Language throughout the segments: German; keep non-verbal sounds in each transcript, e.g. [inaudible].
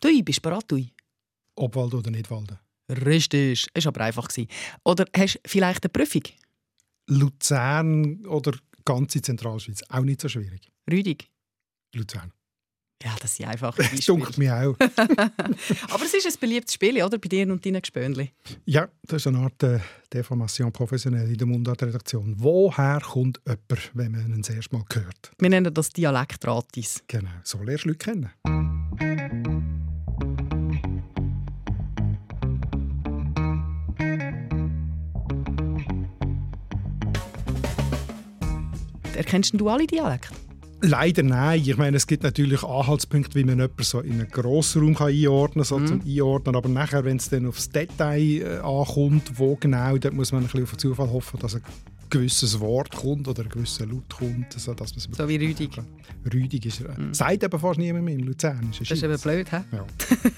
Du bist bereit, du. Obwalden oder nicht Walden? Richtig, es war aber einfach. Oder hast du vielleicht eine Prüfung? Luzern oder ganze Zentralschweiz? Auch nicht so schwierig. Rüdig? Luzern. Ja, das sind einfach [laughs] Das dunkelt mir auch. [laughs] aber es ist ein beliebtes Spiel, oder? Bei dir und deinen Gespönli. Ja, das ist eine Art äh, Deformation professionell in der Mundartredaktion. Woher kommt jemand, wenn man ihn das erste Mal hört? Wir nennen das Dialektratis. Genau, so lernst du Leute kennen. Erkennst du alle Dialekte? Leider nein. Ich meine, es gibt natürlich Anhaltspunkte, wie man jemanden so in einen Grossraum kann einordnen kann, so Mhm. zum Einordnen. Aber nachher, wenn es dann aufs Detail äh, ankommt, wo genau, dann muss man ein bisschen auf den Zufall hoffen, dass ein gewisses Wort kommt oder ein gewisser Laut kommt. So, dass man es So wie Rüdig. Rüdig ist. Äh, Sagt aber fast niemand mehr in Luzern. Das ist eben blöd, hä? Ja.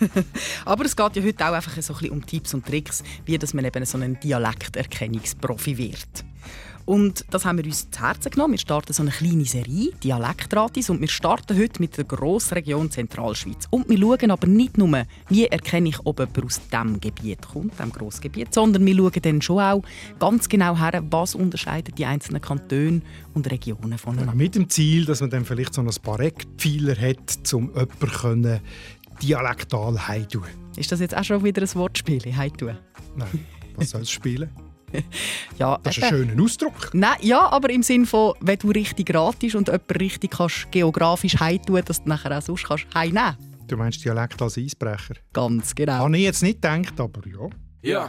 [laughs] Aber es geht ja heute auch einfach so ein bisschen um Tipps und Tricks, wie dass man eben so ein Dialekterkennungsprofi wird. Und das haben wir uns zu Herzen genommen. Wir starten so eine kleine Serie, Dialektratis, und wir starten heute mit der Grossregion Zentralschweiz. Und wir schauen aber nicht nur, wie erkenne ich, ob jemand aus diesem Gebiet kommt, diesem Grossgebiet, sondern wir schauen dann schon auch ganz genau her, was unterscheidet die einzelnen Kantone und Regionen voneinander. Mit dem Ziel, dass man dann vielleicht so ein paar Eckpfeiler hat, um jemanden dialektal heimtun Ist das jetzt auch schon wieder ein Wortspiel? Heimtun? Nein, was soll es spielen? [laughs] Ja, Das ist ein eben. schöner Ausdruck. Nein, ja, aber im Sinn von, wenn du richtig ratest und jemanden richtig kannst geografisch heimtun, dass du nachher auch sonst kannst heimnehmen. Du meinst Dialekt als Eisbrecher? Ganz genau. Habe ich jetzt nicht gedacht, aber ja. Ja.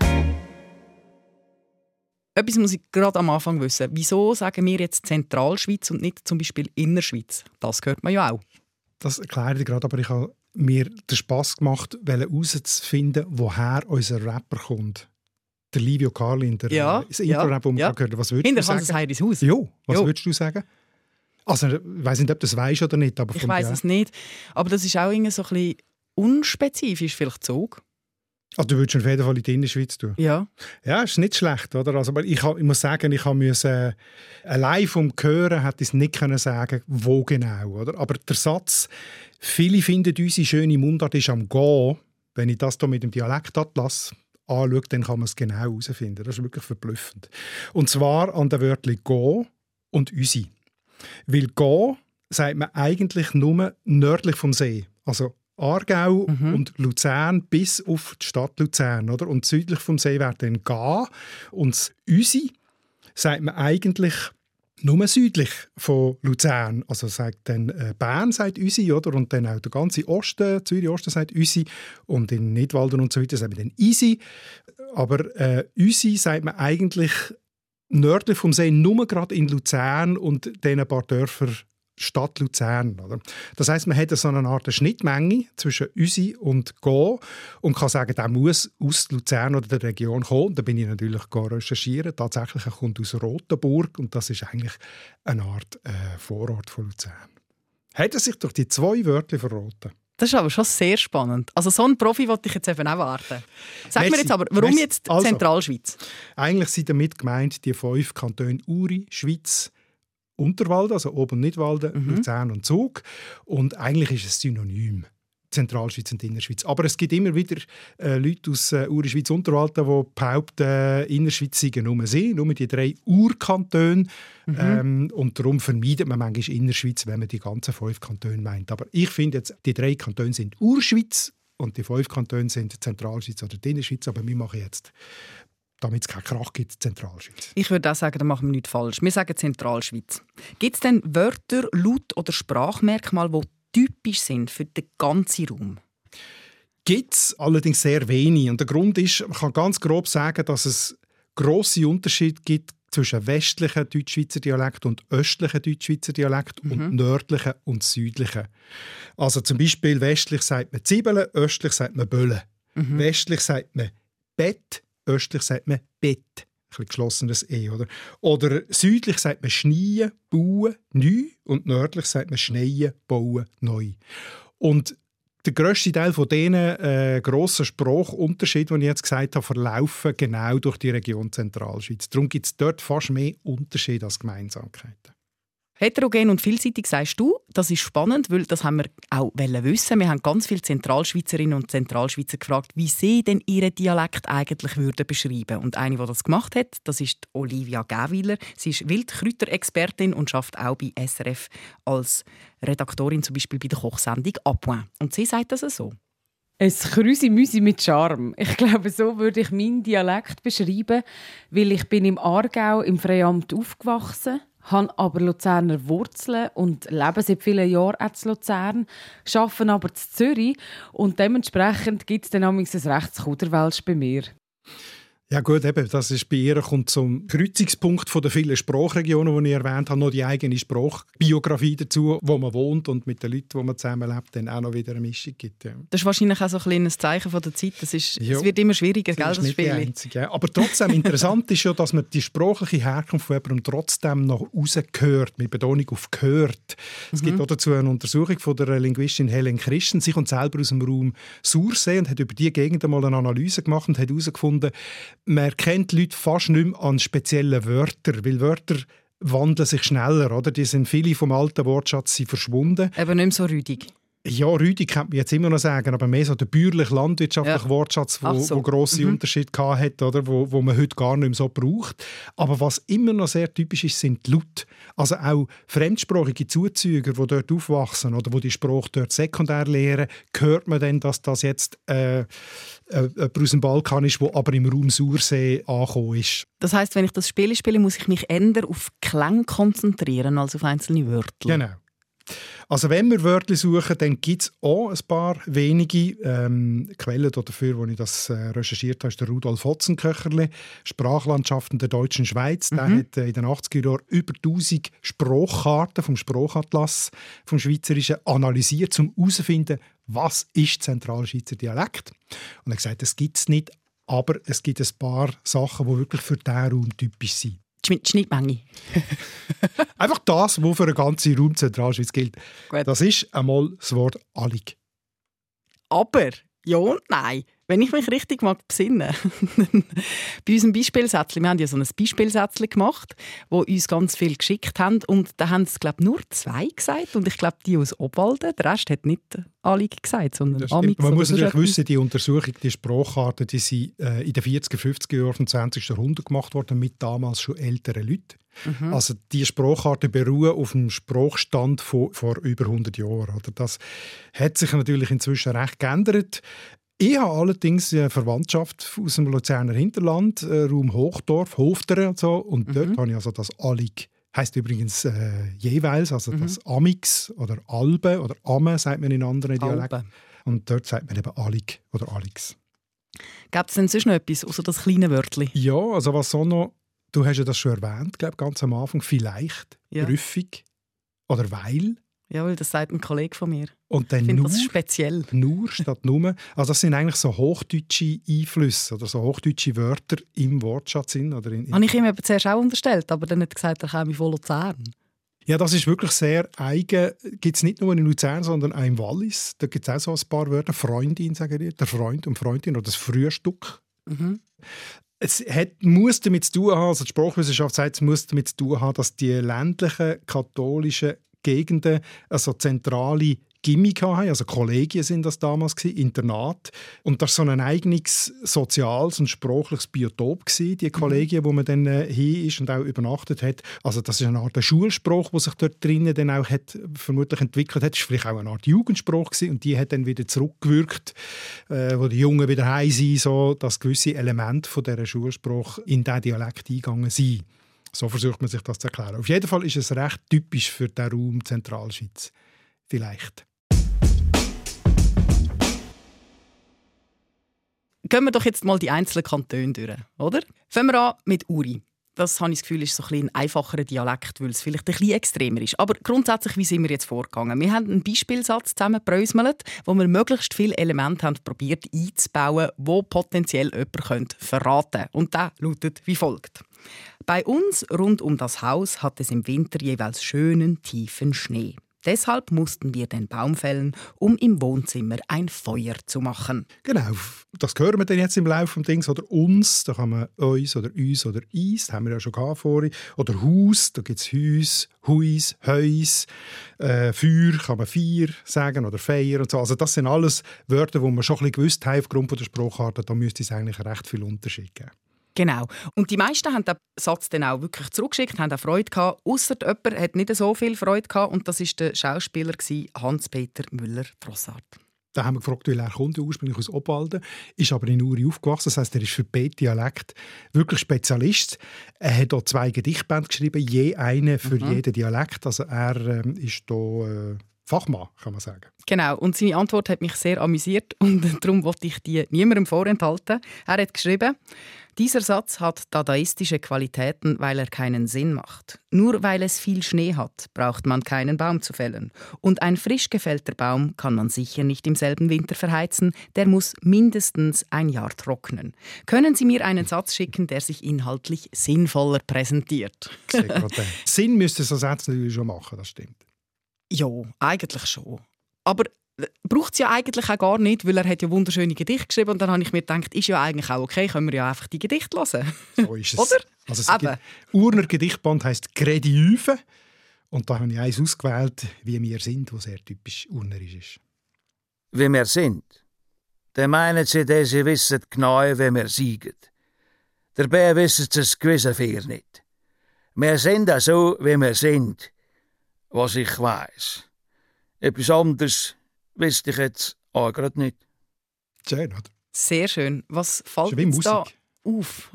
Etwas muss ich gerade am Anfang wissen. Wieso sagen wir jetzt Zentralschweiz und nicht zum Beispiel Innerschweiz? Das hört man ja auch. Das erkläre ich gerade, aber ich habe mir den Spass gemacht, herauszufinden, woher unser Rapper kommt. Der Livio Carlin, der Ja, das Intro-Rap, ja. gerade gehört. Was würdest Hinter du sagen? Heiris Haus. Jo, was Jo. würdest du sagen? Also, ich weiß nicht, ob du das weißt oder nicht, aber Ich weiß es nicht. Aber das ist auch irgendwie so ein bisschen unspezifisch, vielleicht Zug. Also, du würdest auf jeden Fall in die Innerschweiz tun. Ja. Ja, ist nicht schlecht, oder? Also, aber ich, ich muss sagen, ich habe äh, allein vom Hören hätte ich es nicht können sagen, wo genau, oder? Aber der Satz, viele finden unsere schöne Mundart ist am Gehen, wenn ich das hier mit dem Dialektatlas anschaue, dann kann man es genau herausfinden. Das ist wirklich verblüffend. Und zwar an den Wörtern «go» und «üsi». Weil «go» sagt man eigentlich nur nördlich vom See. Also Aargau und Luzern bis auf die Stadt Luzern. Oder? Und südlich vom See wäre dann «ga». Und das «üsi» sagt man eigentlich nur südlich von Luzern. Also sagt dann äh, Bern sagt «üsi», oder? Und dann auch der ganze Osten, Zürich-Osten sagt «üsi». Und in Nidwalden und so weiter sagt man dann «isi». Aber äh, «üsi» sagt man eigentlich nördlich vom See nur gerade in Luzern und dann ein paar Dörfer Stadt Luzern. Oder? Das heißt, man hat so eine Art Schnittmenge zwischen «üsi» und «go» und kann sagen, der muss aus Luzern oder der Region kommen. Da bin ich natürlich recherchieren. Tatsächlich er kommt aus Rotenburg und das ist eigentlich eine Art äh, Vorort von Luzern. Hat er sich durch die zwei Wörter verraten? Das ist aber schon sehr spannend. Also so einen Profi wollte ich jetzt eben auch warten. Sag mir Merci. jetzt aber, warum Merci. jetzt Also. Zentralschweiz? Eigentlich sind damit gemeint die fünf Kantone Uri, Schweiz, Unterwalden, also Ober- und Nidwalden, Luzern und Zug. Und eigentlich ist es Synonym. Zentralschweiz und Innerschweiz. Aber es gibt immer wieder äh, Leute aus äh, Uri, Schweiz, Unterwalden, die behaupten, äh, Innerschweiz sei nur sie, nur die drei Urkantone. Ähm, und darum vermeidet man manchmal Innerschweiz, wenn man die ganzen fünf Kantone meint. Aber ich finde jetzt, die drei Kantone sind Urschweiz und die fünf Kantone sind Zentralschweiz oder die Innerschweiz. Aber wir machen jetzt damit es keinen Krach gibt, Zentralschweiz. Ich würde auch sagen, da machen wir nichts falsch. Wir sagen Zentralschweiz. Gibt es denn Wörter, Laut- oder Sprachmerkmale, die typisch sind für den ganzen Raum? Gibt es allerdings sehr wenig. Und der Grund ist, man kann ganz grob sagen, dass es grosse Unterschiede gibt zwischen westlichen Deutschschweizer Dialekt und östlichen Deutschschweizer Dialekt und nördlichen und südlichen. Also zum Beispiel westlich sagt man Zwiebeln, östlich sagt man Böllen. Mhm. Westlich sagt man Bett, östlich sagt man Bett. Ein geschlossenes E, oder? Oder südlich sagt man Schneien, Bauen, neu und nördlich sagt man Schneien, Bauen, neu. Und der grösste Teil von diesen äh, grossen Sprachunterschieden, die ich jetzt gesagt habe, verlaufen genau durch die Region Zentralschweiz. Darum gibt es dort fast mehr Unterschiede als Gemeinsamkeiten. Heterogen und vielseitig sagst du, das ist spannend, weil das haben wir auch wissen. Wir haben ganz viele Zentralschweizerinnen und Zentralschweizer gefragt, wie sie denn ihren Dialekt eigentlich würden beschreiben. Und eine, die das gemacht hat, das ist Olivia Gäwiler. Sie ist Wildkräuterexpertin und schafft auch bei SRF als Redaktorin zum Beispiel bei der Kochsendung «Appoint». Und sie sagt das so. Ein Krüsi-Müsi mit Charme. Ich glaube, so würde ich meinen Dialekt beschreiben, weil ich bin im Aargau im Freiamt aufgewachsen habe aber Luzerner Wurzeln und lebe seit vielen Jahren in Luzern, arbeite aber in Zürich und dementsprechend gibt es dann ein rechtes Kuderwelsch bei mir. Ja gut, eben, das ist bei ihr kommt zum Kreuzungspunkt von der vielen Sprachregionen, die ich erwähnt habe, noch die eigene Sprachbiografie dazu, wo man wohnt und mit den Leuten, wo man zusammenlebt, dann auch noch wieder eine Mischung gibt. Ja. Das ist wahrscheinlich auch so ein kleines Zeichen von der Zeit. Das ist, ja, es wird immer schwieriger, das, gell, das Spiel. Einzige, ja. Aber trotzdem interessant ist ja, dass man die sprachliche Herkunft von jemandem trotzdem noch rausgehört, mit Betonung auf gehört. Es mhm. gibt auch dazu eine Untersuchung von der Linguistin Helen Christen. Sie kommt selber aus dem Raum Sursee und hat über die Gegend mal eine Analyse gemacht und hat herausgefunden, man erkennt Leute fast nicht mehr an speziellen Wörtern, weil Wörter wandeln sich schneller, oder? Die sind viele vom alten Wortschatz sind verschwunden. Eben nicht mehr so rüdig. Ja, rüdig kann man jetzt immer noch sagen, aber mehr so der bäuerlich-landwirtschaftliche ja. Wortschatz, wo, so. wo grosse mhm. Unterschiede hat, oder wo, wo man heute gar nicht mehr so braucht. Aber was immer noch sehr typisch ist, sind die Laute. Also auch fremdsprachige Zuzüger, die dort aufwachsen oder wo die Sprache dort sekundär lehren, hört man dann, dass das jetzt äh, äh, aus dem Balkan ist, der aber im Raum Sursee angekommen ist. Das heißt, wenn ich das Spiel spiele, muss ich mich eher auf Klang konzentrieren als auf einzelne Wörter. Genau. Also wenn wir Wörter suchen, dann gibt es auch ein paar wenige ähm, Quellen dafür, wo ich das äh, recherchiert habe, ist der Rudolf Hotzenköcherle, Sprachlandschaften der deutschen Schweiz. Mhm. Der hat äh, in den 80er Jahren über 1000 Sprachkarten vom Sprachatlas vom Schweizerischen analysiert, um herauszufinden, was ist Zentralschweizer Dialekt. Und er hat gesagt, es gibt es nicht, aber es gibt ein paar Sachen, die wirklich für diesen Raum typisch sind die Schnittmenge. [laughs] Einfach das, was für eine ganze Raum Zentralschweiz gilt. Gut. Das ist einmal das Wort «allig». Aber, ja und nein. Wenn ich mich richtig mag besinnen, [laughs] bei unserem Beispielsätzchen, wir haben ja so ein Beispielsätzchen gemacht, wo uns ganz viel geschickt haben und da haben es glaube nur zwei gesagt und ich glaube die aus Obwalden, der Rest hat nicht alle gesagt, sondern Amix. Man muss natürlich wissen, die Untersuchung, die Sprachkarten, die sind äh, in den 40er, 50er Jahren vom 20. Jahrhundert gemacht worden mit damals schon älteren Leuten. Mhm. Also die Sprachkarten beruhen auf dem Sprachstand von vor über 100 Jahren. Oder? Das hat sich natürlich inzwischen recht geändert. Ich habe allerdings eine Verwandtschaft aus dem Luzerner Hinterland, äh, Raum Hochdorf, Hofteren und so. Und mhm. dort habe ich also das Alig. Heißt übrigens äh, jeweils, also mhm. das Amix oder Albe oder Amme, sagt man in anderen Dialekten. Und dort sagt man eben Alig oder Alix. Gibt es denn sonst noch etwas, außer das kleine Wörtchen? Ja, also was so noch, du hast ja das schon erwähnt, glaube ganz am Anfang, vielleicht, ja. rüffig oder weil. Ja, weil das sagt ein Kollege von mir. Und dann ich nur, das speziell. Nur statt nur. Also das sind eigentlich so hochdeutsche Einflüsse oder so hochdeutsche Wörter im Wortschatz. Sind, oder in, in Habe ich ihm eben zuerst auch unterstellt, aber dann hat er gesagt, er käme von Luzern. Ja, das ist wirklich sehr eigen. Gibt es nicht nur in Luzern, sondern auch im Wallis. Da gibt es auch so ein paar Wörter. Freundin, sagen wir, der Freund und Freundin oder das Frühstück. Mhm. Es hat, muss damit zu tun haben, also die Sprachwissenschaft sagt, es muss damit zu tun haben, dass die ländlichen katholischen Gegenden also zentrale Gimmick haben, also Kollegien sind das damals gewesen, Internat und das war so ein eigenes soziales und sprachliches Biotop gewesen, die Kollegien, mhm. wo man dann äh, hin ist und auch übernachtet hat. Also das ist eine Art Schulspruch, der sich dort drinnen dann auch hat, vermutlich entwickelt hat. Das war vielleicht auch eine Art Jugendspruch gewesen, und die hat dann wieder zurückgewirkt, äh, wo die Jungen wieder heim sind, so dass gewisse Elemente von dieser Schulspruch in diesen Dialekt eingegangen sind. So versucht man sich das zu erklären. Auf jeden Fall ist es recht typisch für den Raum Zentralschweiz. Vielleicht. Gehen wir doch jetzt mal die einzelnen Kantone durch, oder? Fangen wir an mit Uri. das habe ich das Gefühl, ist so ein, ein einfacherer Dialekt, weil es vielleicht ein bisschen extremer ist. Aber grundsätzlich, wie sind wir jetzt vorgegangen? Wir haben einen Beispielsatz zusammengebröselt, wo wir möglichst viele Elemente haben probiert einzubauen, wo potenziell jemand verraten könnte. Und der lautet wie folgt. Bei uns rund um das Haus hat es im Winter jeweils schönen, tiefen Schnee. Deshalb mussten wir den Baum fällen, um im Wohnzimmer ein Feuer zu machen. Genau, das hören wir dann jetzt im Laufe des Dings. Oder uns, da kann man uns oder uns oder is, das haben wir ja schon vorhin. Oder Haus, da gibt es Haus, Huis, Heus. Äh, Feuer kann man Feier sagen oder Feier und so. Also das sind alles Wörter, die wir schon ein bisschen gewusst haben aufgrund der Spruchart. Da müsste es eigentlich recht viel Unterschied geben. Genau. Und die meisten haben den Satz dann auch wirklich zurückgeschickt, haben auch Freude gehabt. Ausser jemand hat nicht so viel Freude gehabt und das ist der Schauspieler Hans-Peter Müller-Trossard. Da haben wir gefragt, weil er kommt ursprünglich aus Obwalden, ist aber in Uri aufgewachsen. Das heißt, er ist für B-Dialekt wirklich Spezialist. Er hat hier zwei Gedichtbände geschrieben, je eine für mhm. jeden Dialekt. Also er ähm, ist hier äh, Fachmann, kann man sagen. Genau, und seine Antwort hat mich sehr amüsiert [laughs] und darum wollte ich die niemandem vorenthalten. Er hat geschrieben, dieser Satz hat dadaistische Qualitäten, weil er keinen Sinn macht. Nur weil es viel Schnee hat, braucht man keinen Baum zu fällen. Und ein frisch gefällter Baum kann man sicher nicht im selben Winter verheizen, der muss mindestens ein Jahr trocknen. Können Sie mir einen Satz schicken, der sich inhaltlich sinnvoller präsentiert? [laughs] Sinn müsste so Sätze natürlich schon machen, das stimmt. Ja, eigentlich schon. Aber braucht es ja eigentlich auch gar nicht, weil er hat ja wunderschöne Gedichte geschrieben und dann habe ich mir gedacht, ist ja eigentlich auch okay, können wir ja einfach die Gedichte hören. So ist es. [laughs] Oder? Also es Urner Gedichtband heisst «Grediüfe» und da habe ich eins ausgewählt, wie wir sind, was sehr typisch urnerisch ist. Wie wir sind? Dann meinen sie, dass sie wissen genau, wie wir siegen. Dabei wissen sie es gewissen viel nicht. Wir sind auch so, wie wir sind, was ich weiß. Etwas anderes wüsste ich jetzt auch gerade nicht. Schön, oder? Sehr schön. Was fällt dir da auf,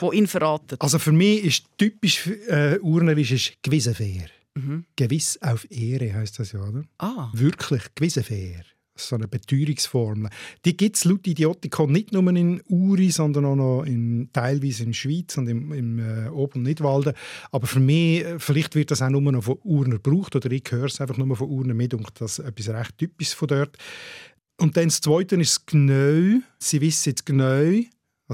wo ihn verratet? Also für mich ist typisch äh, urnerisch ist Gewissenfair. Mhm. Gewiss auf Ehre heißt das ja, oder? Ah. Wirklich Gewissenfair so eine Beteuerungsformel. Die gibt es laut Idiotikon nicht nur in Uri, sondern auch noch in, teilweise in der Schweiz und im, im äh, Ober- und Nidwalden. Aber für mich, äh, vielleicht wird das auch nur noch von Urner gebraucht oder ich höre es einfach nur von Urner mit und das ist etwas recht Typisches von dort. Und dann das Zweite ist das Gneu. Sie wissen jetzt Gneu.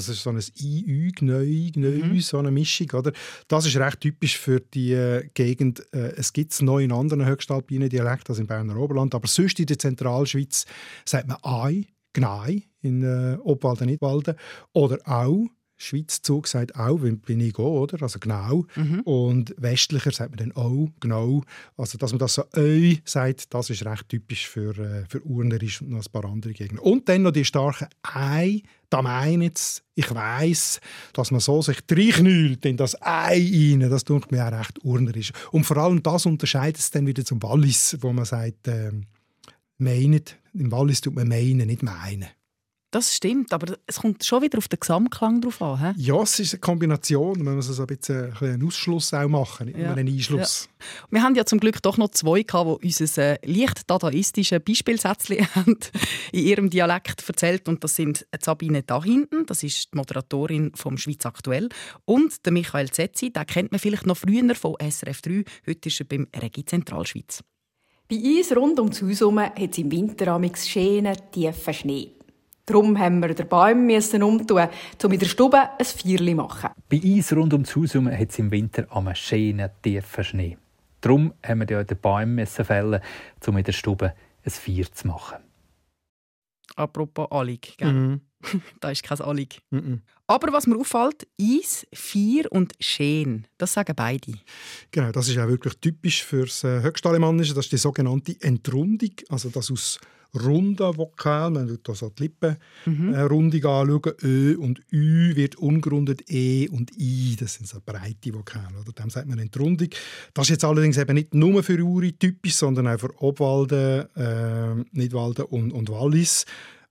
Also es ist so ein IÜ, Gneu, Gneu, mhm. so eine Mischung. Oder? Das ist recht typisch für die äh, Gegend. Äh, es gibt es noch in anderen höchstalpinen Dialekten, also im Berner Oberland. Aber sonst in der Zentralschweiz sagt man Ei, Gnei in äh, Obwalden, Nidwalden. Oder auch Schweizzug sagt auch, bin ich auch, oder? Also genau. Mhm. Und westlicher sagt man dann auch, genau. Also, dass man das so «eu» sagt, das ist recht typisch für, äh, für Urnerisch und noch ein paar andere Gegenden. Und dann noch die starken «ei», da meine jetzt, ich weiss, dass man so sich reinknüllt in das Ei rein, das tut mir auch recht urnerisch. Und vor allem das unterscheidet es dann wieder zum Wallis, wo man sagt, äh, meinen. Im Wallis tut man meinen, nicht meinen. Das stimmt, aber es kommt schon wieder auf den Gesamtklang drauf an. He? Ja, es ist eine Kombination. Man muss also ein bisschen einen Ausschluss auch machen, nicht ja. nur einen Einschluss. Ja. Wir haben ja zum Glück doch noch zwei, die uns ein äh, leicht dadaistisches Beispielsätzchen [laughs] in ihrem Dialekt erzählt Und das sind Sabine da hinten, das ist die Moderatorin vom Schweiz aktuell, und der Michael Zetzi, den kennt man vielleicht noch früher von SRF 3. Heute ist er beim Regi Zentralschweiz. Bei uns rund um das Haus herum hat es im Winter schönen, tiefen Schnee. Darum haben wir den Baum müssen umtun, um in der Stube ein Feuerchen zu machen. Bei uns rund ums Haus hat es im Winter einen schönen, tiefen Schnee. Darum haben wir den Baum müssen fällen, um in der Stube ein Feuer zu machen. Apropos Allig, gell? Mhm. [laughs] da ist kein Allig. Mhm. Aber was mir auffällt, Eis, Vier und Schön, das sagen beide. Genau, das ist auch wirklich typisch für das äh, Höchstalemannische. Das ist die sogenannte Entrundung, also das aus runden Vokal, man schaut also die Lippenrundung mhm. äh, anschauen, Ö und Ü wird ungerundet, E und I, das sind so breite Vokale, oder? Dem sagt man Entrundung. Das ist jetzt allerdings eben nicht nur für Uri typisch, sondern auch für Obwalden, äh, Nidwalden und, und Wallis.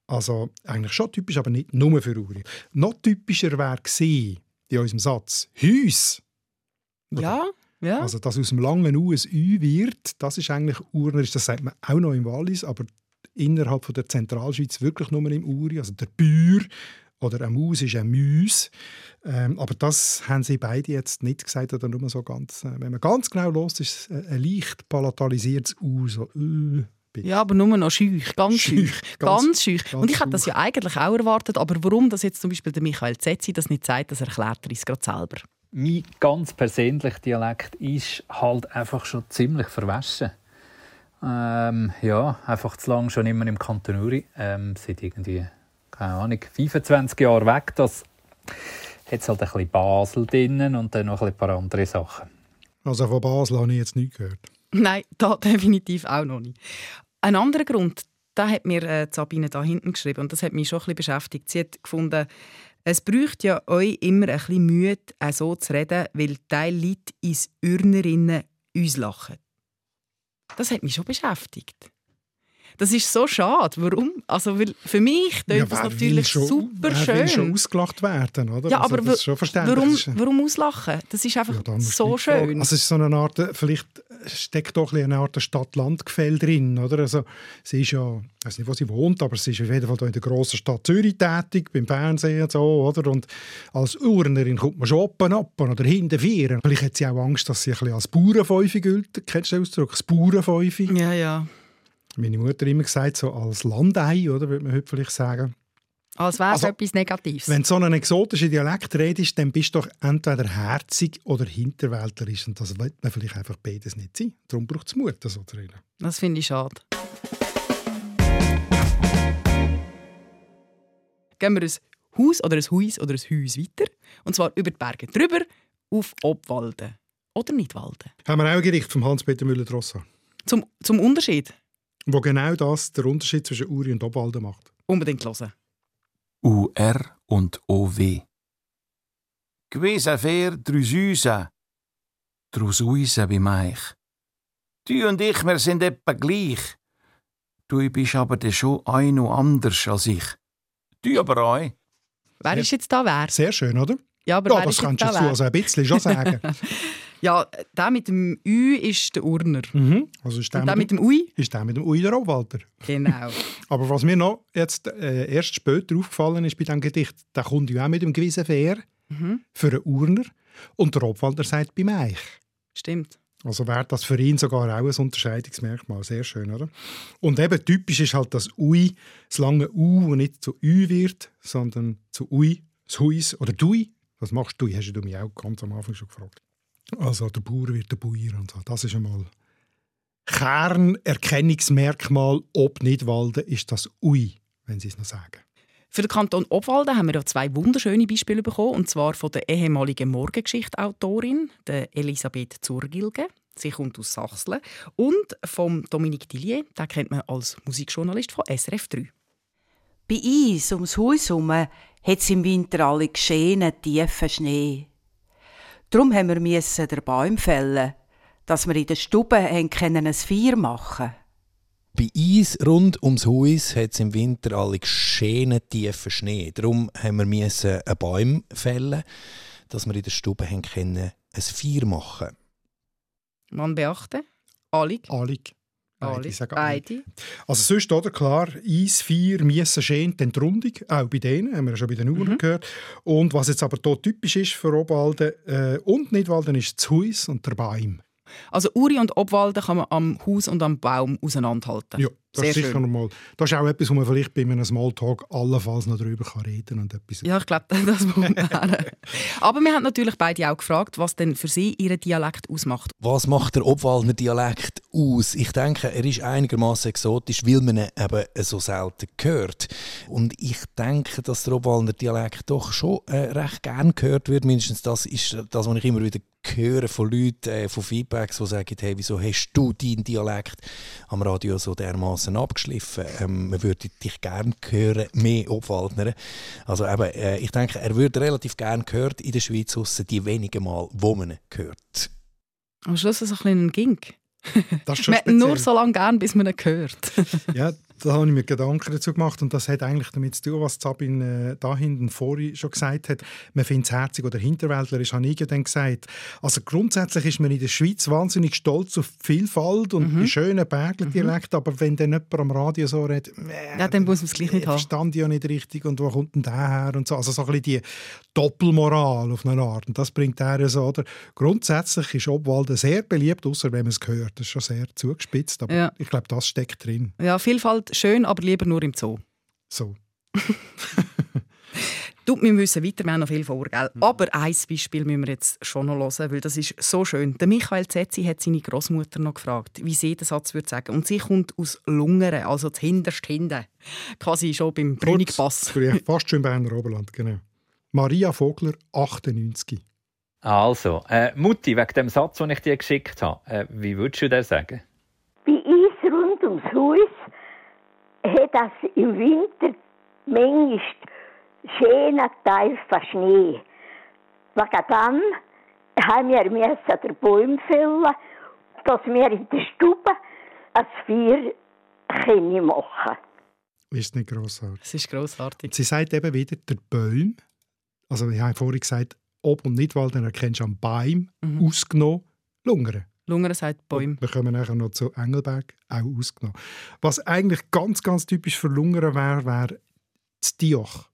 Also eigentlich schon typisch, aber nicht nur für Uri. Noch typischer wäre in unserem Satz «Hüs». Ja, ja. Also, dass aus dem langen U ein Ü wird, das ist eigentlich urnerisch, das sagt man auch noch im Wallis, aber innerhalb von der Zentralschweiz wirklich nur im Uri, also der Bür oder eine Maus ist eine Müs. Ähm, aber das haben sie beide jetzt nicht gesagt oder nur so ganz. Äh, wenn man ganz genau los ist, es ein leicht palatalisiertes U. So, äh, ja, aber nur noch schüch, ganz schüch, ganz, ganz schüch. Ganz und ich hätte das ja eigentlich auch erwartet, aber warum das jetzt zum Beispiel der Michael Zetzi das nicht sagt, das erklärt er uns gerade selber. Mein ganz persönlicher Dialekt ist halt einfach schon ziemlich verwaschen. Ähm, ja, einfach zu lange schon immer im Kanton Uri. Ähm, seit irgendwie, keine Ahnung, 25 Jahren weg. Das hat halt ein bisschen Basel drinnen und dann noch ein paar andere Sachen. Also von Basel habe ich jetzt nicht gehört. Nein, [laughs] da definitiv auch noch nicht. Ein anderer Grund, da hat mir äh, Sabine da hinten geschrieben und das hat mich schon ein bisschen beschäftigt. Sie hat gefunden, es braucht ja euch immer ein bisschen Mühe, auch so zu reden, weil Teil Leute ins Ürnerinnen uns lachen. Das hat mich schon beschäftigt. Das ist so schade. Warum? Also, weil für mich ja, das natürlich schon, super schön. Will schon ausgelacht werden, oder? Ja, also, aber warum, warum auslachen? Das ist einfach ja, so schön. Also, es ist so eine Art, vielleicht steckt doch eine Art Stadt-Land-Gefälle drin, oder? Also, sie ist ja, ich weiß nicht, wo sie wohnt, aber sie ist auf jeden Fall in der grossen Stadt Zürich tätig, beim Fernsehen und so, oder? Und als Urnerin kommt man schon oben ab oder hinten vier. Vielleicht hat sie auch Angst, dass sie ein bisschen als Bauernfäufe gilt. Kennst du den Ausdruck? Das Bauernfäufe? Ja, ja meine Mutter immer gesagt, so als Landei, oder, würde man heute vielleicht sagen. Als wäre es also, etwas Negatives. Wenn du so einen exotischen Dialekt redest, dann bist du doch entweder herzig oder hinterwäldlerisch. Und das wird man vielleicht einfach beides nicht sein. Darum braucht es Mut, so zu reden. Das finde ich schade. Gehen wir ein Haus oder ein Haus oder ein Haus weiter. Und zwar über die Berge drüber auf Obwalden. Oder Nidwalden. Haben wir auch ein Gericht vom Hans-Peter Müller-Drossa. Zum, zum Unterschied? Wo genau das der Unterschied zwischen Uri und Obwalden macht. Unbedingt hören. UR und OW. Gewesen fair drusüsa, drusuisa bei meich. Du und ich, wir sind etwa gleich. Du bist aber schon ein noch anders als ich. Du aber auch. Wer ist jetzt da wer? Sehr schön, oder? Ja, aber ja, das kannst du also ein bisschen schon sagen. [laughs] Ja, der mit dem Ü ist der Urner. Mhm. Also ist der, der mit dem Ui? Ist der mit dem Ui der Obwalder. Genau. [laughs] Aber was mir noch jetzt äh, erst später aufgefallen ist bei diesem Gedicht, der kommt ja auch mit dem gewissen Fair mhm. für einen Urner und der Obwalder sagt beim Eich. Stimmt. Also wäre das für ihn sogar auch ein Unterscheidungsmerkmal. Sehr schön, oder? Und eben typisch ist halt das Ui, das lange U, das nicht zu Ü wird, sondern zu Ui, das Huis oder Dui. Was machst du? Hast du mich auch ganz am Anfang schon gefragt. Also der Bauer wird der Bauer und so. Das ist einmal Kernerkennungsmerkmal ob Nidwalden ist das Ui, wenn Sie es noch sagen. Für den Kanton Obwalden haben wir ja zwei wunderschöne Beispiele bekommen, und zwar von der ehemaligen Morgengeschichte-Autorin, Elisabeth Zurgilge. Sie kommt aus Sachsen. Und vom Dominique Dillier, den kennt man als Musikjournalist von SRF 3. Bei uns ums Haus herum hat es im Winter alle geschehen tiefen Schnee. Darum haben wir müssen den Baum fällen, dass wir in der Stube ein Feier machen Bei uns rund ums Haus hat es im Winter alle schönen tiefen Schnee. Darum haben wir müssen einen Baum fällen, dass wir in der Stube ein Feier machen Man beachte, Allig. Allig. Beide, sagen Beide. Also sonst, oder, klar, Eis, Vier, Miesen, Schön, die Entrundung, auch bei denen, haben wir schon bei den Uhren mhm. gehört. Und was jetzt aber hier typisch ist für Obwalden äh, und Nidwalden, ist das Haus und der Baum. Also Uri und Obwalden kann man am Haus und am Baum auseinanderhalten. Ja, das Sehr ist sicher Normal. Das ist auch etwas, wo man vielleicht bei einem Smalltalk allenfalls noch darüber kann reden und etwas. Ja, ich glaube, [laughs] das muss man Aber wir haben natürlich beide auch gefragt, was denn für sie ihren Dialekt ausmacht. Was macht der Obwaldner Dialekt aus? Ich denke, er ist einigermaßen exotisch, weil man ihn eben so selten hört. Und ich denke, dass der Obwaldner Dialekt doch schon äh, recht gern gehört wird. Mindestens das ist das, was ich immer wieder höre von Leuten, äh, von Feedbacks, die sagen, hey, wieso hast du deinen Dialekt am Radio so dermaßen abgeschliffen? Ähm, man würde dich gerne hören, mehr Obwaldner. Also eben, äh, ich denke, er würde relativ gerne gehört in der Schweiz, außer die wenigen Mal, wo man ihn hört. Am Schluss ist es ein bisschen ein Gink. Das ist schon man nur so lange gern, bis man ihn hört. ja, da habe ich mir Gedanken dazu gemacht und das hat eigentlich damit zu tun, was Sabine äh, da hinten vorhin schon gesagt hat. Man findet es herzig oder hinterwäldlerisch, habe ich ja dann gesagt. Also grundsätzlich ist man in der Schweiz wahnsinnig stolz auf die Vielfalt und mhm. die schönen Bergler-Dialekte, mhm. aber wenn dann jemand am Radio so redet, äh, ja, dann muss man es gleich nicht haben. verstand ja nicht richtig und wo kommt denn der her und so. Also so ein bisschen die Doppelmoral auf eine Art und das bringt er ja so, oder? Grundsätzlich ist Obwalden sehr beliebt, außer wenn man es hört. Das ist schon sehr zugespitzt, aber ja. ich glaube, das steckt drin. Ja, Vielfalt schön, aber lieber nur im Zoo. So. [laughs] du, wir müssen weiter, wir haben noch viel vor. Gell? Mhm. Aber ein Beispiel müssen wir jetzt schon noch hören, weil das ist so schön. Der Michael Zetzi hat seine Großmutter noch gefragt, wie sie den Satz würde sagen. Und sie kommt aus Lungeren, also das hinterste Hinten. Quasi schon beim Brünnigpass. Fast schon im Berner Oberland, genau. Maria Vogler, 98. Also, äh, Mutti, wegen dem Satz, den ich dir geschickt habe, äh, wie würdest du das sagen? Bei uns rund ums Haus hat das im Winter manchmal schönen Teil von Schnee. Wegen dem haben wir müssen den Baum fällen, dass wir in der Stube ein Feuer machen können. Ist nicht grossartig. Es ist grossartig. Sie sagt eben wieder, der Baum, also ich habe vorhin gesagt, Ob- und Nidwald, dann erkennst du am Baum, mhm. ausgenommen, Lungern. Lungern sagt Bäume. Wir kommen nachher noch zu Engelberg, auch ausgenommen. Was eigentlich ganz, ganz typisch für Lungern wäre, wäre das Dioch.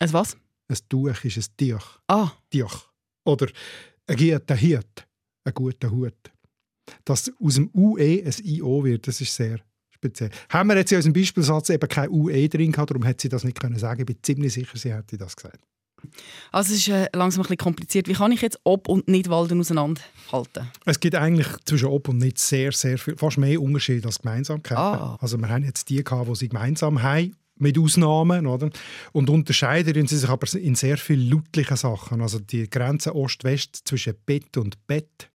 Ein was? Ein Tuch ist ein Dioch. Ah. Dioch. Oder ein guter Hirt, ein guter Hut. Dass aus dem UE ein IO wird, das ist sehr speziell. Haben wir jetzt in unserem Beispielsatz eben kein UE drin gehabt, darum hätte sie das nicht können sagen. Ich bin ziemlich sicher, sie hätte das gesagt. Also es ist äh, langsam ein bisschen kompliziert. Wie kann ich jetzt Ob- und Nidwalden auseinanderhalten? Es gibt eigentlich zwischen Ob- und Nid sehr, sehr viel, fast mehr Unterschiede als Gemeinsamkeiten. Ah. Also wir haben jetzt die gehabt, die sie gemeinsam haben, mit Ausnahmen, oder? Und unterscheiden sie sich aber in sehr vielen lautlichen Sachen. Also die Grenze Ost-West zwischen Bett und Bett.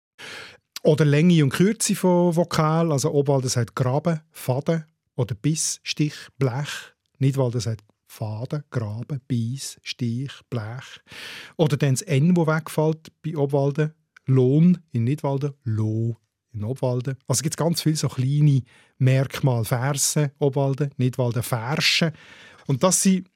Oder Länge und Kürze von Vokal. Also Obwalden sagt Graben, Faden oder Biss, Stich, Blech. Nidwalden sagt Faden, Graben, Beiß, Stich, Blech. Oder dann das N, das wegfällt bei Obwalden. Lohn in Nidwalden, Loh in Obwalden. Also gibt es ganz viele so kleine Merkmale. Fersen, Obwalden, Nidwalden, Ferschen. Und das sind,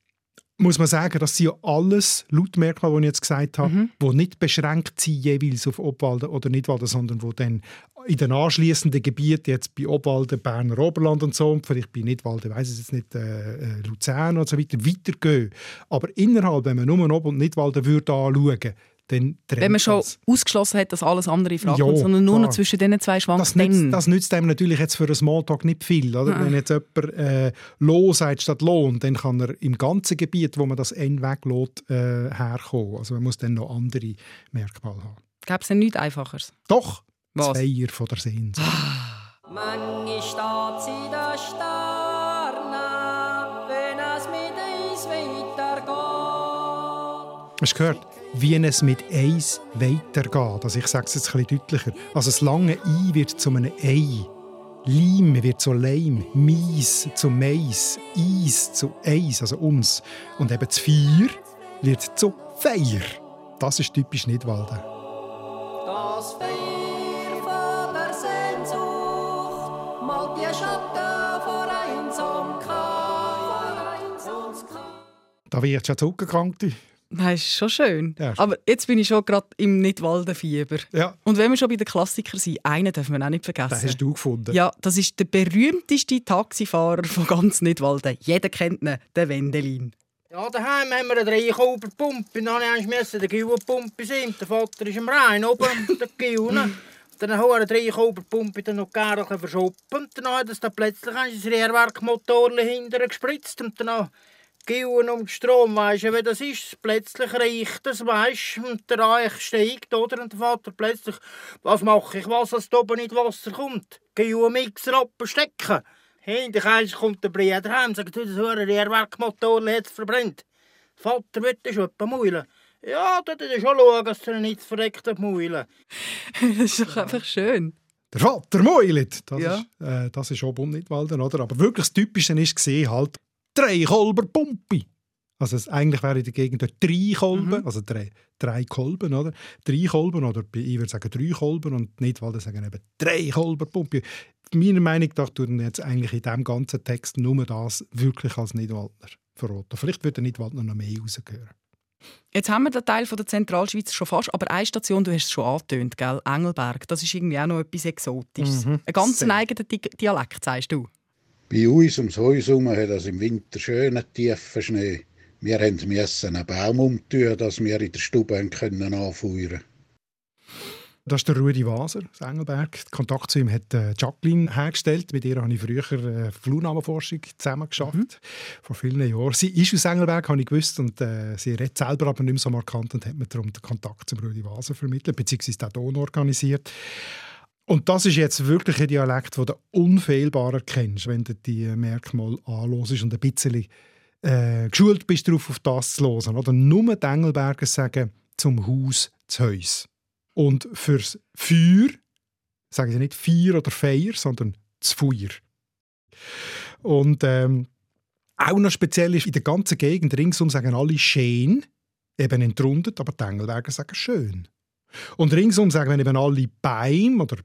muss man sagen, das sind ja alles Lautmerkmale, die ich jetzt gesagt habe, mhm. die nicht beschränkt sind jeweils auf Obwalden oder Nidwalden, sondern die dann in den anschließenden Gebieten, jetzt bei Obwalden, Berner Oberland und so, und vielleicht bei Nidwalden, weiß ich jetzt nicht, äh, Luzern und so weiter, weitergehen. Aber innerhalb, wenn man nur Ob- und Nidwalden würde anschauen, dann Wenn man schon das. ausgeschlossen hat, dass alles andere in Frage kommt, sondern nur noch zwischen diesen zwei schwankt, das nützt, das nützt einem natürlich jetzt für einen Smalltalk nicht viel. Oder? Nein. Wenn jetzt jemand äh, «Lo» sagt statt «Lohn», dann kann er im ganzen Gebiet, wo man das «N» weglässt, äh, herkommen. Also man muss dann noch andere Merkmale haben. Gäbe es denn nichts Einfacheres? Doch, Was? Zweier von der Sehnsucht. Manche steht sie da wenn es mit uns weitergeht. Hast du gehört? Wie es mit «Eis» weitergeht. Also ich sage es jetzt ein bisschen deutlicher. Also das lange «I» wird zu einem «Ei». Leim wird zu Leim, Mies zu Mais, Eis zu Eis, also uns. Und eben das Vier wird zu Feier. Das ist typisch Nidwalden. Das Feuer von der Sehnsucht malt die Schatten vor Einsamkeit. Da wird schon zurückgegangen. Das ist schon schön. Ja. Aber jetzt bin ich schon gerade im Nidwalden-Fieber. Ja. Und wenn wir schon bei den Klassikern sind, einen dürfen wir auch nicht vergessen. Das hast du gefunden. Ja, das ist der berühmteste Taxifahrer von ganz Nidwalden. Jeder kennt ihn, den Wendelin. Ja, daheim haben wir eine Dreikauberpumpe. Dann musste ich den Gillenpumpe sein. Der Vater ist im Rhein oben, [laughs] der Gillen. Dann haben wir eine Dreikauberpumpe dann noch Gerl verschoppen. Dann hat es dann plötzlich ein Rehrwerkmotor hinterher gespritzt. Und dann Gillen um den Strom, weisst du, wie das ist? Plötzlich reicht es, weisst du, und der Reich steigt, oder? Und der Vater plötzlich, was mache ich, was, dass da oben nicht Wasser kommt? Gillen Mixer abstecken. Hinter eins kommt der Bruder heim und sagt, du, das höhere Rehrwerkmotor hat es verbrennt. Der Vater wird das schon etwa maulen. Ja, da ist schon schauen, dass er nicht verreckt hat maulen. [laughs] das ist doch einfach schön. Der Vater Meulet. Das, Ja. ist, äh, das ist auch Nidwalden, oder? Aber wirklich das Typische war halt drei Kolber Pumpe. Also es, eigentlich wäre in der Gegend drei Kolben, also drei, drei Kolben, oder? Drei Kolben, oder ich würde sagen drei Kolben und Nidwalden sagen eben drei Kolber Pumpe. meiner Meinung nach tut jetzt eigentlich in diesem ganzen Text nur das wirklich als Nidwaldner verraten. Vielleicht wird der Nidwaldner noch mehr rausgehören. Jetzt haben wir den Teil von der Zentralschweiz schon fast, aber eine Station, du hast es schon angetönt, gell? Engelberg, das ist irgendwie auch noch etwas Exotisches. Mhm. Ein ganz Sehr. eigener Di Dialekt, sagst du? Bei uns ums Haus herum hat es im Winter schönen tiefen Schnee. Wir mussten einen Baum umtun, dass wir in der Stube können anfeuern Das ist der Rudi Waser aus Engelberg. Den Kontakt zu ihm hat äh, Jacqueline hergestellt. Mit ihr habe ich früher äh, Flurnamenforschung zusammen geschafft. Vor vielen Jahren. Sie ist aus Engelberg, habe ich gewusst. Und, äh, sie redet selber aber nicht mehr so markant und hat mir darum den Kontakt zum Rudi Waser vermittelt, beziehungsweise den Ton organisiert. Und das ist jetzt wirklich ein Dialekt, den du unfehlbar erkennst, wenn du die Merkmale anhörst und ein bisschen äh, geschult bist, darauf auf das zu hören. Oder nur die Engelberger sagen zum Haus zu Haus. Und fürs Feuer sagen sie nicht Feier oder Feier, sondern das Feuer. Und ähm, auch noch speziell ist, in der ganzen Gegend ringsum sagen alle schön, eben entrundet, aber die Engelberger sagen schön. Und ringsum sagen eben alle Beim oder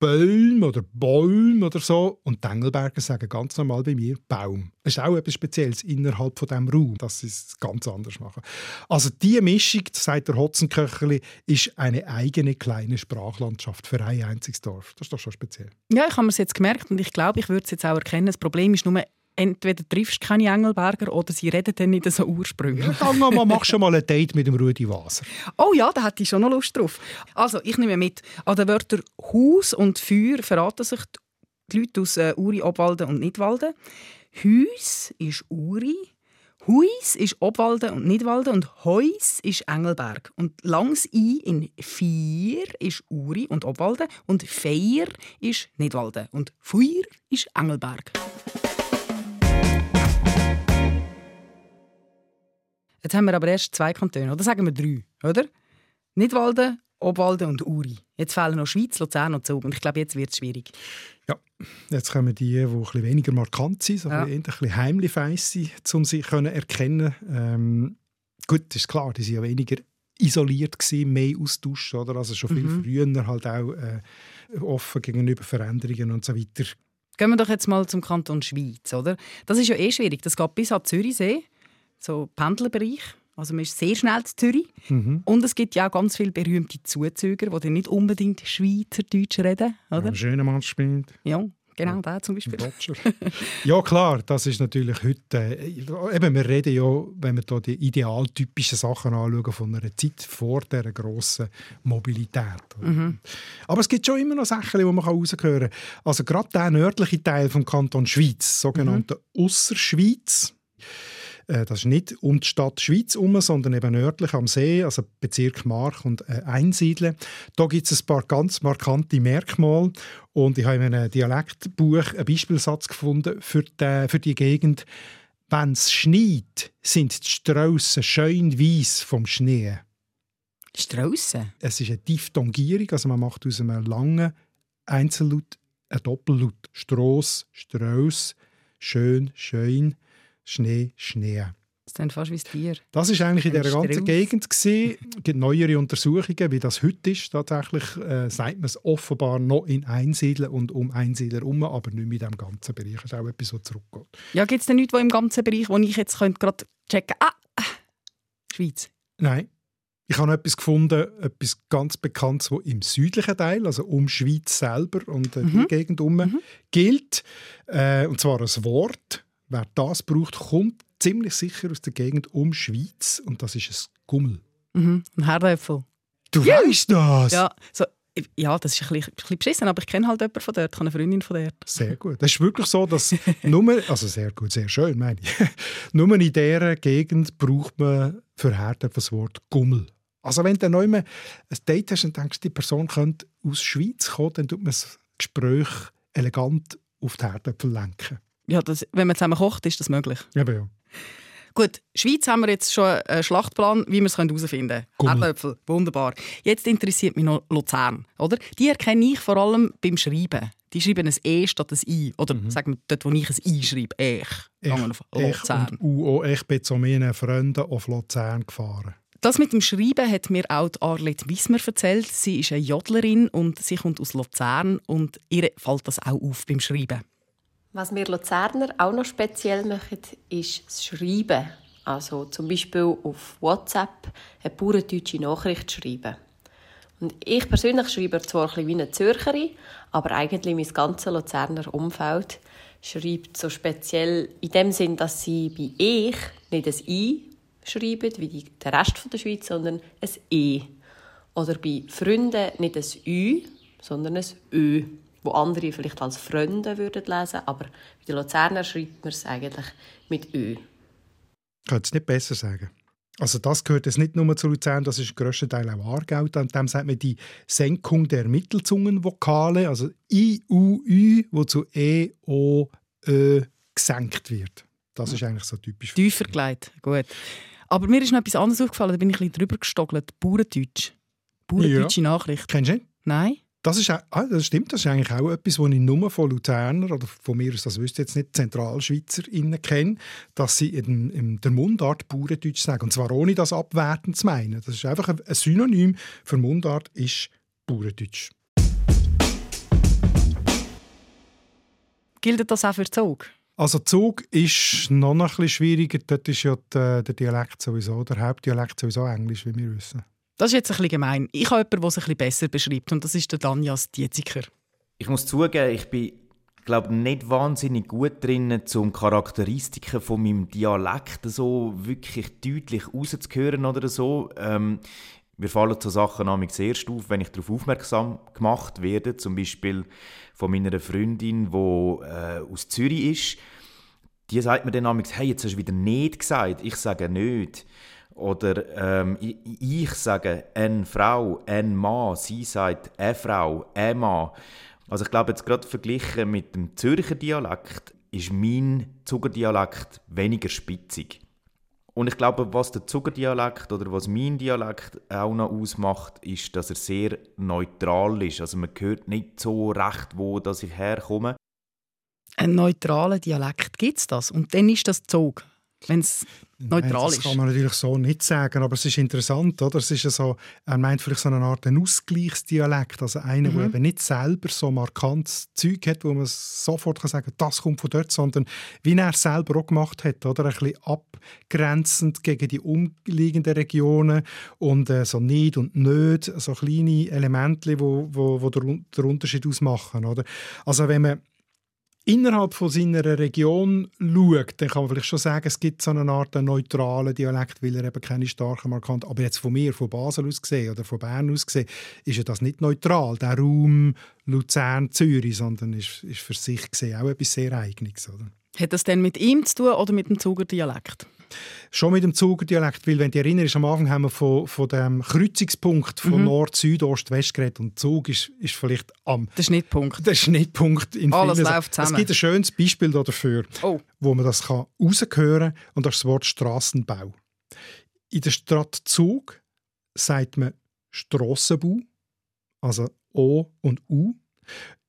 Bäume oder Bäume oder so. Und die Engelberger sagen ganz normal bei mir Baum. Das ist auch etwas Spezielles innerhalb von diesem Raum, dass sie es ganz anders machen. Also diese Mischung, sagt der Hotzenköcherli, ist eine eigene kleine Sprachlandschaft für ein einziges Dorf. Das ist doch schon speziell. Ja, ich habe es jetzt gemerkt und ich glaube, ich würde es jetzt auch erkennen. Das Problem ist nur, entweder triffst du keine Engelberger oder sie reden dann nicht so ursprünglich. Dann mal, mach schon mal ein Date mit dem Rudi Waser. Oh ja, da hätte ich schon noch Lust drauf. Also, ich nehme mit, an den Wörtern Haus und Feuer verraten sich die Leute aus äh, Uri, Obwalden und Nidwalden. Haus ist Uri, Huis ist Obwalden und Nidwalden und Heus ist Engelberg. Und langs I in Vier ist Uri und Obwalden und Feier ist Nidwalden und Feuer ist Engelberg. Jetzt haben wir aber erst zwei Kantone, oder sagen wir drei, oder? Nidwalden, Obwalden und Uri. Jetzt fehlen noch Schweiz, Luzern und Zug. Und ich glaube, jetzt wird es schwierig. Ja, jetzt kommen die, die ein bisschen weniger markant sind, so Ja. ein bisschen, heimlich feiss sind, um sie zu erkennen. Ähm, gut, ist klar, die sind ja weniger isoliert gewesen, mehr Austausch, oder? Also schon viel Mhm. früher halt auch äh, offen gegenüber Veränderungen und so weiter. Gehen wir doch jetzt mal zum Kanton Schweiz, oder? Das ist ja eh schwierig. Das geht bis an Zürichsee, so Pendlerbereich. Also man ist sehr schnell zu Zürich. Mhm. Und es gibt ja auch ganz viele berühmte Zuzüger, die dann nicht unbedingt Schweizerdeutsch reden, oder? Ein schöner Mann spielt. Ja, genau, der zum Beispiel. Ja, klar, das ist natürlich heute. Äh, eben, wir reden ja, wenn wir hier die idealtypischen Sachen anschauen, von einer Zeit vor dieser grossen Mobilität. Mhm. Aber es gibt schon immer noch Sachen, die man raushören kann. Also gerade der nördliche Teil vom Kanton Schweiz, sogenannte Ausserschweiz. Äh, Das ist nicht um die Stadt Schweiz herum, sondern eben nördlich am See, also Bezirk Mark und äh, Einsiedeln. Da gibt es ein paar ganz markante Merkmale. Und ich habe in einem Dialektbuch einen Beispielsatz gefunden für die, für die Gegend. Wenn es schneit, sind die Straussen schön weiss vom Schnee. Straussen? Es ist eine Diphthongierung, also man macht aus einem langen Einzellaut einen Doppellaut. Stross, Strauss, schön, schön, Schnee, Schnee. Das ist fast wie das Tier. Das ist eigentlich in dieser ganzen. Gegend. Es gibt neuere Untersuchungen, wie das heute ist. Tatsächlich äh, sagt man es offenbar noch in Einsiedeln und um Einsiedler herum, aber nicht mit dem ganzen Bereich. Das ist auch etwas, was zurückgeht. Ja, gibt es denn nichts, wo im ganzen Bereich, wo ich jetzt könnte gerade checken Ah, ah, Schweiz. Nein. Ich habe noch etwas gefunden, etwas ganz Bekanntes, das im südlichen Teil, also um Schweiz selber und äh, die Gegend herum, gilt. Äh, und zwar ein Wort. Wer das braucht, kommt ziemlich sicher aus der Gegend um Schweiz. Und das ist ein Gummel. Mhm. Ein Herdäpfel. Du weißt das? Ja, so, ja, das ist ein bisschen, ein bisschen beschissen, aber ich kenne halt jemanden von dort, ich eine Freundin von dort. Sehr gut. Das ist wirklich so, dass [laughs] nur, also sehr gut, sehr schön, meine ich. [laughs] nur in dieser Gegend braucht man für Herdöpfel das Wort Gummel. Also wenn du neu ein Date hast und denkst, die Person könnte aus Schweiz kommen, dann tut man das Gespräch elegant auf die Herdöpfel lenken. Ja, das, wenn man zusammen kocht, ist das möglich. Eben ja. Gut, Schweiz haben wir jetzt schon einen Schlachtplan, wie wir es herausfinden können. Erdäpfel, wunderbar. Jetzt interessiert mich noch Luzern, oder? Die erkenne ich vor allem beim Schreiben. Die schreiben ein E statt ein I. Oder sagen wir dort, wo ich ein I schreibe, Ech. Ich, auf ich Luzern. und UO, ich bin zu meinen Freunden auf Luzern gefahren. Das mit dem Schreiben hat mir auch Arlette Wismer erzählt. Sie ist eine Jodlerin und sie kommt aus Luzern und ihr fällt das auch auf beim Schreiben. Was wir Luzerner auch noch speziell machen, ist das Schreiben. Also zum Beispiel auf WhatsApp eine bauerdeutsche Nachricht schreiben. Und ich persönlich schreibe zwar ein bisschen wie eine Zürcherin, aber eigentlich mein ganzes Luzerner Umfeld schreibt so speziell in dem Sinn, dass sie bei «ich» nicht ein «i» schreiben, wie der Rest der Schweiz, sondern ein «e». Oder bei Freunden nicht ein «ü», sondern ein «ö», wo andere vielleicht als Freunde würden lesen, aber bei den Luzerner schreibt man es eigentlich mit «ö». Ich könnte es nicht besser sagen. Also das gehört jetzt nicht nur zu Luzern, das ist grösster Teil auch Aargau. Dann dem sagt man die Senkung der Mittelzungenvokale, also I, U, Ü, wo zu E, O, Ö gesenkt wird. Das ist eigentlich so typisch. Tiefer gelegt, gut. Aber mir ist noch etwas anderes aufgefallen, da bin ich ein bisschen drüber gestogelt. Bauerdeutsch. Bauerdeutsche Ja. Nachricht. Kennst du ihn? Nein. Das, ist, ah, das stimmt, das ist eigentlich auch etwas, was ich nur von Luzerner oder von mir aus, das wüsste ich jetzt nicht, ZentralschweizerInnen kenne, dass sie in, in der Mundart Bauerndeutsch sagen. Und zwar ohne das abwertend zu meinen. Das ist einfach ein, Synonym für Mundart ist Bauerndeutsch. Gilt das auch für Zug? Also Zug ist noch ein bisschen schwieriger. Dort ist ja der Dialekt sowieso, der Hauptdialekt sowieso Englisch, wie wir wissen. Das ist jetzt ein bisschen gemein. Ich habe jemanden, der es ein bisschen besser beschreibt und das ist der Danjas Dieziker. Ich muss zugeben, ich bin glaube nicht wahnsinnig gut drin, um Charakteristiken von meinem Dialekt so wirklich deutlich rauszuhören oder so. Ähm, mir fallen so Sachen nämlich erst auf, wenn ich darauf aufmerksam gemacht werde, zum Beispiel von meiner Freundin, die äh, aus Zürich ist. Die sagt mir dann nämlich, hey, jetzt hast du wieder nicht gesagt. Ich sage nicht. Oder ähm, ich, ich sage eine Frau, ein Mann, sie sagt eine Frau, ein Mann. Also ich glaube jetzt gerade verglichen mit dem Zürcher Dialekt ist mein Zugerdialekt weniger spitzig. Und ich glaube, was der Zugerdialekt oder was mein Dialekt auch noch ausmacht, ist, dass er sehr neutral ist. Also man hört nicht so recht, wo dass ich herkomme. Einen neutralen Dialekt gibt es das und dann ist das Zug, wenn es neutral Nein, das ist. kann man natürlich so nicht sagen, aber es ist interessant, oder? Es ist ja so, er meint vielleicht so eine Art Ausgleichsdialekt, also einer, Mhm. der eben nicht selber so markantes Zeug hat, wo man sofort kann sagen, das kommt von dort, sondern wie er es selber auch gemacht hat, oder? Ein bisschen abgrenzend gegen die umliegenden Regionen und äh, so nicht und nicht, so kleine Elemente, wo, wo, wo der Unterschied ausmachen, oder? Also wenn man innerhalb von seiner Region schaut, dann kann man vielleicht schon sagen, es gibt so eine Art neutralen Dialekt, weil er eben keine starken markant. Aber jetzt von mir, von Basel aus gesehen oder von Bern aus gesehen, ist ja das nicht neutral, der Raum Luzern-Zürich, sondern ist, ist für sich gesehen auch etwas sehr Eigenes. Oder? Hat das denn mit ihm zu tun oder mit dem Zuger Dialekt? Schon mit dem Zugerdialekt, weil wenn du erinnerst, am Anfang haben wir von, von dem Kreuzungspunkt von Mhm. Nord, Süd, Ost, West geredet und Zug ist, ist vielleicht am... Der Schnittpunkt. Der Schnittpunkt in Alles vielen läuft zusammen. Es gibt ein schönes Beispiel dafür, Oh. wo man das kann raushören kann und das ist das Wort Strassenbau. In der Stadt Zug sagt man Strassenbau, also O und U.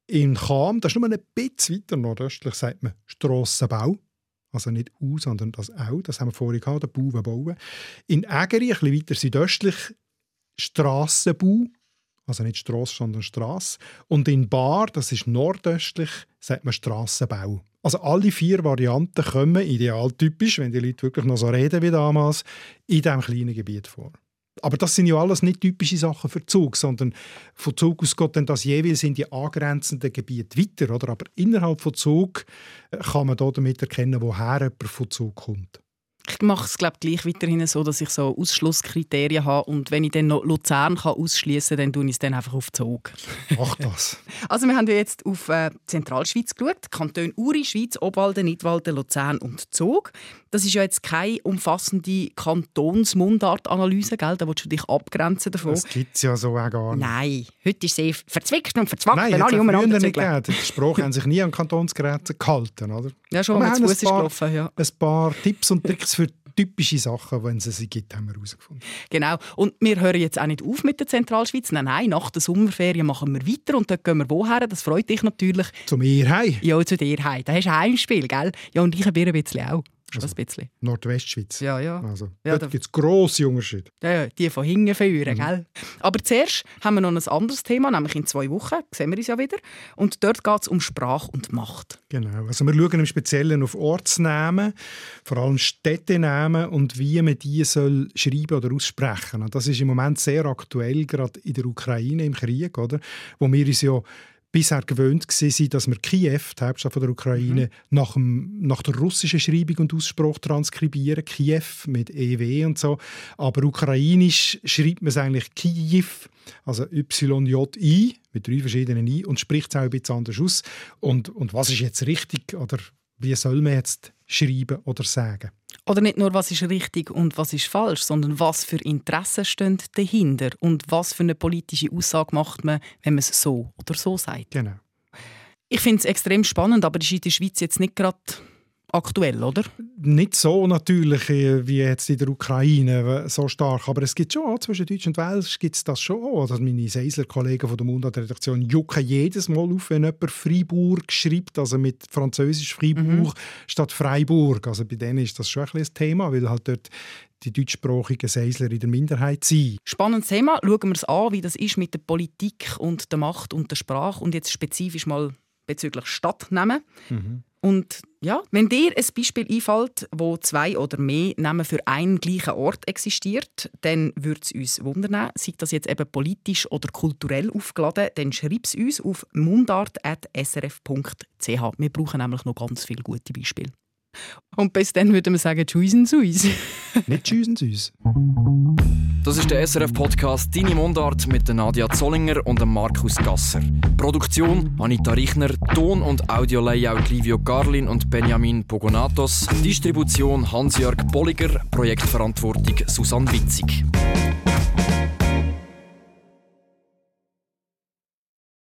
In Cham, das ist nur ein bisschen weiter nordöstlich, sagt man Strassenbau. Also nicht U, sondern das Au. Das haben wir vorhin gehabt, der Bau, bauen. In Ägeri, ein bisschen weiter südöstlich, Strassenbau. Also nicht Strasse, sondern Strasse. Und in Bar, das ist nordöstlich, sagt man Strassenbau. Also alle vier Varianten kommen idealtypisch, wenn die Leute wirklich noch so reden wie damals, in diesem kleinen Gebiet vor. Aber das sind ja alles nicht typische Sachen für Zug, sondern von Zug aus geht dann das jeweils in die angrenzenden Gebiete weiter. Oder? Aber innerhalb von Zug äh, kann man da damit erkennen, woher jemand von Zug kommt. Ich mache es glaub, gleich weiterhin so, dass ich so Ausschlusskriterien habe und wenn ich dann noch Luzern kann ausschließen kann, dann tue ich es dann einfach auf Zug. Mach das. [laughs] Also wir haben ja jetzt auf äh, Zentralschweiz geschaut, Kanton Uri, Schweiz, Obwalden, Nidwalden, Luzern und Zug. Das ist ja jetzt keine umfassende Kantonsmundartanalyse, gell? Da willst du dich abgrenzen davon. Das gibt es ja so auch gar nicht. Nein, heute ist sie verzwickt und verzwackt, Nein, wenn alle umeinander nicht gegeben. Die Sprache haben sich nie an Kantonsgrenzen gehalten, oder? Ja, schon, wenn ein ist paar- gelaufen, ja. Ein paar Tipps und Tricks für typische Sachen, wenn es sie gibt, haben wir herausgefunden. Genau. Und wir hören jetzt auch nicht auf mit der Zentralschweiz. Nein, nein, nach der Sommerferien machen wir weiter und dort gehen wir woher? Das freut dich natürlich. Zu mir heim. Ja, zu dir heim. Da hast du ein Heimspiel, gell? Ja, und ich ein bisschen auch. Schon ein bisschen. Nordwestschweiz. Ja, ja. Also, Ja, dort gibt es grosse Unterschiede. Ja, ja, die von hinten Mhm. führen, gell? Aber zuerst haben wir noch ein anderes Thema, nämlich in zwei Wochen, sehen wir uns ja wieder. Und dort geht es um Sprache und Macht. Genau. Also wir schauen im Speziellen auf Ortsnamen, vor allem Städtenamen und wie man die soll schreiben oder aussprechen. Und das ist im Moment sehr aktuell, gerade in der Ukraine im Krieg, oder? Wo wir uns ja bisher gewöhnt waren, dass wir Kiew, die Hauptstadt von der Ukraine, nach, dem, nach der russischen Schreibung und Ausspruch transkribieren. Kiew mit EW und so. Aber ukrainisch schreibt man es eigentlich Kiew, also YJ-I, mit drei verschiedenen I, und spricht es auch ein bisschen anders aus. Und, und was ist jetzt richtig oder wie soll man jetzt schreiben oder sagen? Oder nicht nur, was ist richtig und was ist falsch, sondern was für Interessen stehen dahinter und was für eine politische Aussage macht man, wenn man es so oder so sagt. Genau. Ich finde es extrem spannend, aber das ist in der Schweiz jetzt nicht gerade aktuell, oder? Nicht so natürlich äh, wie jetzt in der Ukraine, äh, so stark, aber es gibt schon, zwischen Deutsch und Welsch gibt es das schon. Oder meine Seisler-Kollegen von der Mundart-Redaktion jucken jedes Mal auf, wenn jemand Freiburg schreibt, also mit französisch Freiburg statt Freiburg. Also bei denen ist das schon ein ein Thema, weil halt dort die deutschsprachigen Seisler in der Minderheit sind. Spannendes Thema. Schauen wir es an, wie das ist mit der Politik und der Macht und der Sprache und jetzt spezifisch mal bezüglich Stadtnamen. Und ja, wenn dir ein Beispiel einfällt, wo zwei oder mehr Namen für einen gleichen Ort existiert, dann würde es uns wundern. Sei das jetzt eben politisch oder kulturell aufgeladen, dann schreib es uns auf mundart.srf.ch. Wir brauchen nämlich noch ganz viele gute Beispiele. Und bis dann würden wir sagen, tschüssen zu uns. [laughs] Nicht tschüssen zu uns. Das ist der SRF-Podcast «Deine Mundart» mit Nadia Zollinger und Markus Gasser. Produktion Anita Richner, Ton- und Audio-Layout Livio Garlin und Benjamin Pogonatos, Distribution Hans-Jörg Bolliger, Projektverantwortung Susanne Witzig.